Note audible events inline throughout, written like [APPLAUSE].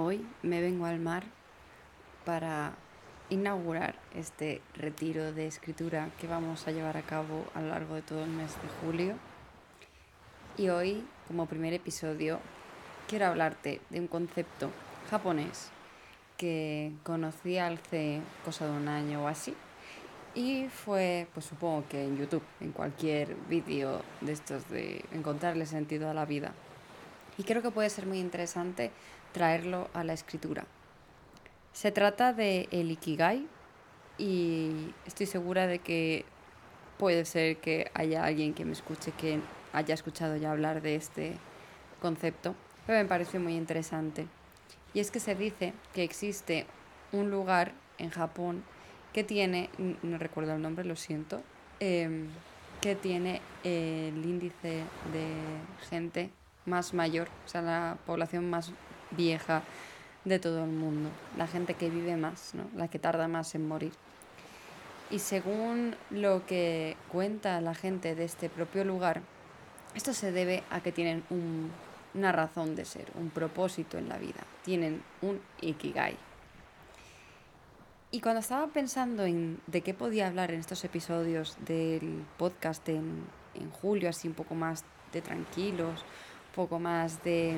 Hoy me vengo al mar para inaugurar este retiro de escritura que vamos a llevar a cabo a lo largo de todo el mes de julio. Y hoy, como primer episodio, quiero hablarte de un concepto japonés que conocí hace cosa de un año o así. Y fue, pues supongo que en YouTube, en cualquier vídeo de estos de encontrarle sentido a la vida. Y creo que puede ser muy interesante traerlo a la escritura. Se trata de el Ikigai y estoy segura de que puede ser que haya alguien que me escuche que haya escuchado ya hablar de este concepto, pero me parece muy interesante. Y es que se dice que existe un lugar en Japón que tiene, no recuerdo el nombre, lo siento, em, que tiene el índice de gente más mayor, o sea, la población más vieja de todo el mundo, la gente que vive más, ¿no? la que tarda más en morir. Y según lo que cuenta la gente de este propio lugar, esto se debe a que tienen una razón de ser, un propósito en la vida, tienen un ikigai. Y cuando estaba pensando en de qué podía hablar en estos episodios del podcast en, en julio, así un poco más de tranquilos, un poco más de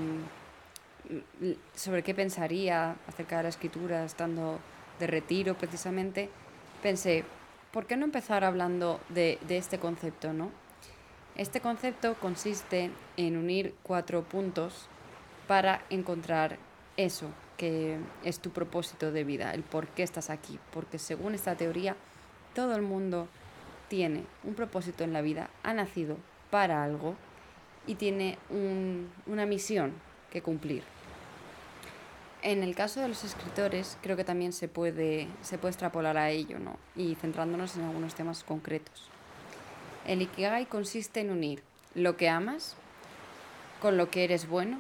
sobre qué pensaría acerca de la escritura estando de retiro precisamente, pensé, ¿por qué no empezar hablando de, de este concepto, no? Este concepto consiste en unir cuatro puntos para encontrar eso, que es tu propósito de vida, el por qué estás aquí. Porque según esta teoría, todo el mundo tiene un propósito en la vida, ha nacido para algo y tiene un, una misión que cumplir. En el caso de los escritores, creo que también se puede, se puede extrapolar a ello, ¿no? Y centrándonos en algunos temas concretos. El Ikigai consiste en unir lo que amas con lo que eres bueno,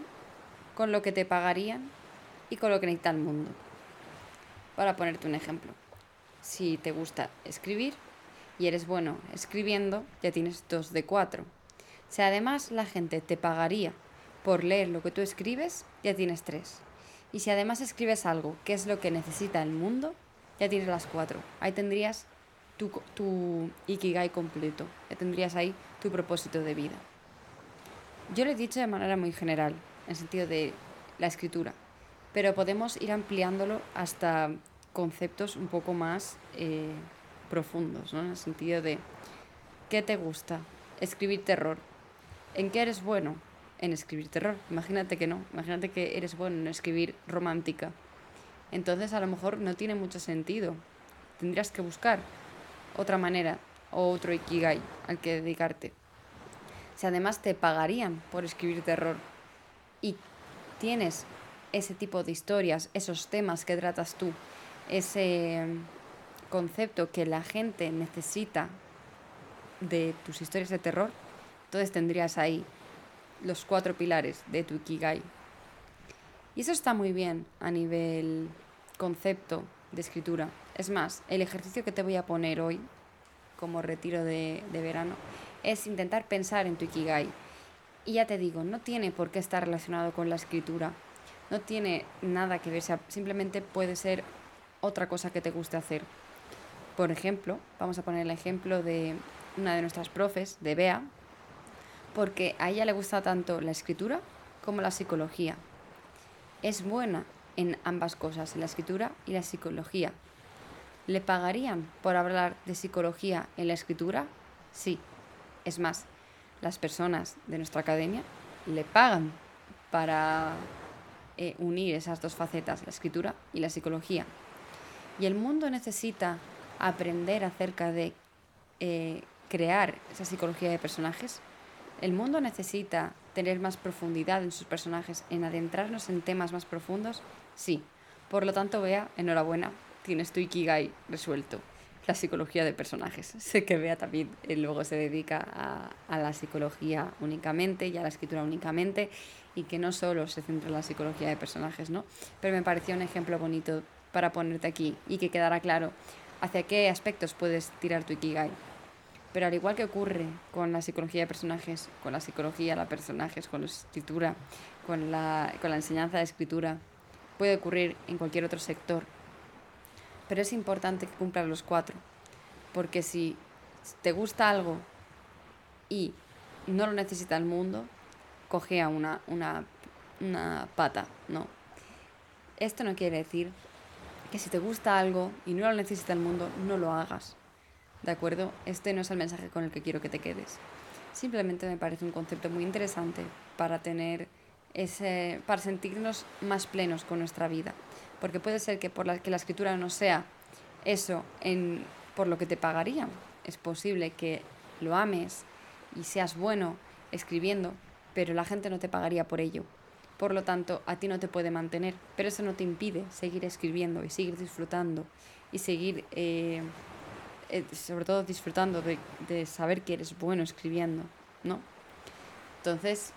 con lo que te pagarían y con lo que necesita el mundo. Para ponerte un ejemplo, si te gusta escribir y eres bueno escribiendo, ya tienes dos de cuatro. Si además la gente te pagaría por leer lo que tú escribes, ya tienes tres. Y si además escribes algo, que es lo que necesita el mundo, ya tienes las cuatro. Ahí tendrías tu, tu ikigai completo. Ya tendrías ahí tu propósito de vida. Yo lo he dicho de manera muy general, en sentido de la escritura, pero podemos ir ampliándolo hasta conceptos un poco más eh, profundos, ¿no? En el sentido de, ¿qué te gusta? Escribir terror. ¿En qué eres bueno? en escribir terror. Imagínate que no, imagínate que eres bueno en escribir romántica. Entonces a lo mejor no tiene mucho sentido. Tendrías que buscar otra manera o otro ikigai al que dedicarte. Si además te pagarían por escribir terror y tienes ese tipo de historias, esos temas que tratas tú, ese concepto que la gente necesita de tus historias de terror, entonces tendrías ahí los cuatro pilares de tu Ikigai. Y eso está muy bien a nivel concepto de escritura. Es más, el ejercicio que te voy a poner hoy, como retiro de, verano, es intentar pensar en tu Ikigai. Y ya te digo, no tiene por qué estar relacionado con la escritura. No tiene nada que ver, simplemente puede ser otra cosa que te guste hacer. Por ejemplo, vamos a poner el ejemplo de una de nuestras profes, de Bea, porque a ella le gusta tanto la escritura como la psicología. Es buena en ambas cosas, en la escritura y la psicología. ¿Le pagarían por hablar de psicología en la escritura? Sí. Es más, las personas de nuestra academia le pagan para eh, unir esas dos facetas, la escritura y la psicología. Y el mundo necesita aprender acerca de eh, crear esa psicología de personajes el mundo necesita tener más profundidad en sus personajes, en adentrarnos en temas más profundos, sí. Por lo tanto, vea, enhorabuena, tienes tu Ikigai resuelto, la psicología de personajes. [LAUGHS] Sé que Bea también eh, luego se dedica a, a, la psicología únicamente y a la escritura únicamente y que no solo se centra en la psicología de personajes, ¿no? Pero me pareció un ejemplo bonito para ponerte aquí y que quedara claro hacia qué aspectos puedes tirar tu Ikigai. Pero al igual que ocurre con la psicología de personajes, con la psicología de personajes, con la escritura, con la, con la enseñanza de escritura, puede ocurrir en cualquier otro sector. Pero es importante que cumplas los cuatro, porque si te gusta algo y no lo necesita el mundo, cogea una, una, una pata, no. Esto no quiere decir que si te gusta algo y no lo necesita el mundo, no lo hagas. ¿De acuerdo? Este no es el mensaje con el que quiero que te quedes. Simplemente me parece un concepto muy interesante para tener ese, para sentirnos más plenos con nuestra vida. Porque puede ser que por la, que la escritura no sea eso en, por lo que te pagarían. Es posible que lo ames y seas bueno escribiendo, pero la gente no te pagaría por ello. Por lo tanto, a ti no te puede mantener, pero eso no te impide seguir escribiendo y seguir disfrutando y seguir, eh, eh, sobre todo disfrutando de, saber que eres bueno escribiendo, ¿no? Entonces,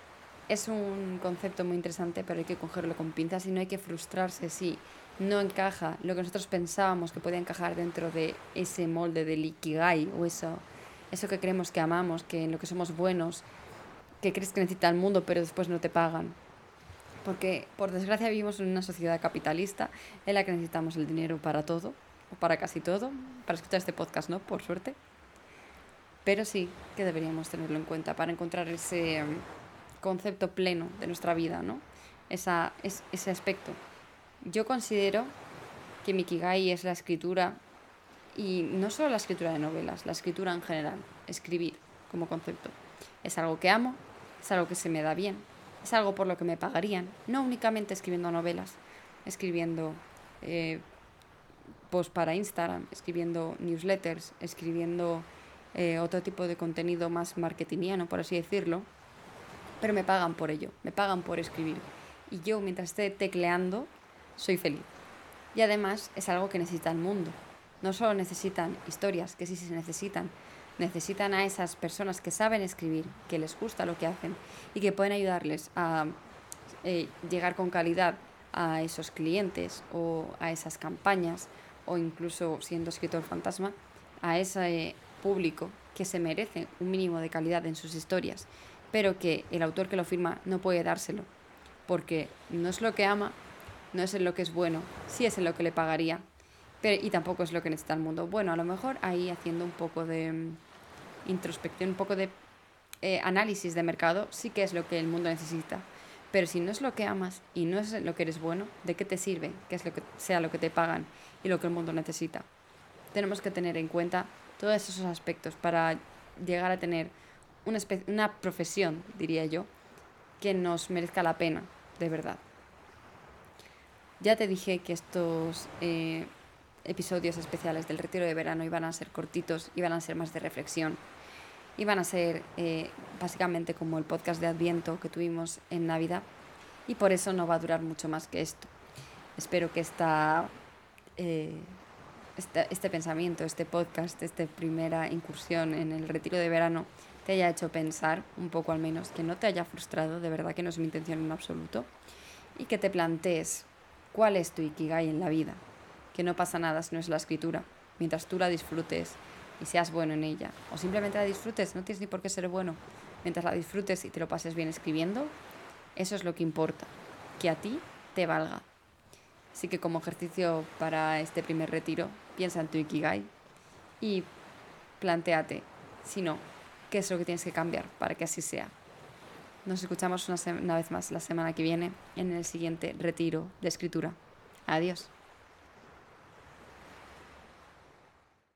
es un concepto muy interesante, pero hay que cogerlo con pinzas y no hay que frustrarse si no encaja lo que nosotros pensábamos que podía encajar dentro de ese molde del ikigai o eso, eso que creemos que amamos, que en lo que somos buenos, que crees que necesita el mundo, pero después no te pagan. Porque, por desgracia, vivimos en una sociedad capitalista en la que necesitamos el dinero para todo, para casi todo, para escuchar este podcast, ¿no? Por suerte. Pero sí que deberíamos tenerlo en cuenta para encontrar ese concepto pleno de nuestra vida, ¿no? Esa, es, ese aspecto. Yo considero que mi Kigai es la escritura, y no solo la escritura de novelas, la escritura en general, escribir como concepto. Es algo que amo, es algo que se me da bien, es algo por lo que me pagarían, no únicamente escribiendo novelas, escribiendo eh, posts para Instagram, escribiendo newsletters, escribiendo eh, otro tipo de contenido más marketingiano, por así decirlo, pero me pagan por ello, me pagan por escribir. Y yo, mientras esté tecleando, soy feliz. Y además es algo que necesita el mundo. No solo necesitan historias, que sí se necesitan, necesitan a esas personas que saben escribir, que les gusta lo que hacen y que pueden ayudarles a eh, llegar con calidad a esos clientes o a esas campañas o incluso siendo escritor fantasma, a ese público que se merece un mínimo de calidad en sus historias pero que el autor que lo firma no puede dárselo, porque no es lo que ama, no es en lo que es bueno, sí es en lo que le pagaría, pero, y tampoco es lo que necesita el mundo. Bueno, a lo mejor ahí haciendo un poco de mm, introspección, un poco de eh, análisis de mercado, sí que es lo que el mundo necesita. Pero si no es lo que amas y no es lo que eres bueno, ¿de qué te sirve que es lo que sea lo que te pagan y lo que el mundo necesita? Tenemos que tener en cuenta todos esos aspectos para llegar a tener una, profesión, diría yo, que nos merezca la pena, de verdad. Ya te dije que estos eh, episodios especiales del retiro de verano iban a ser cortitos, iban a ser más de reflexión, iban a ser eh, básicamente como el podcast de Adviento que tuvimos en Navidad y por eso no va a durar mucho más que esto. Espero que esta, eh, este, este pensamiento, este podcast, esta primera incursión en el retiro de verano te haya hecho pensar un poco al menos, que no te haya frustrado, de verdad que no es mi intención en absoluto, y que te plantees cuál es tu ikigai en la vida, que no pasa nada si no es la escritura, mientras tú la disfrutes y seas bueno en ella, o simplemente la disfrutes, no tienes ni por qué ser bueno, mientras la disfrutes y te lo pases bien escribiendo, eso es lo que importa, que a ti te valga. Así que como ejercicio para este primer retiro, piensa en tu ikigai y planteate, si no, qué es lo que tienes que cambiar para que así sea. Nos escuchamos una, una vez más la semana que viene en el siguiente retiro de escritura. Adiós.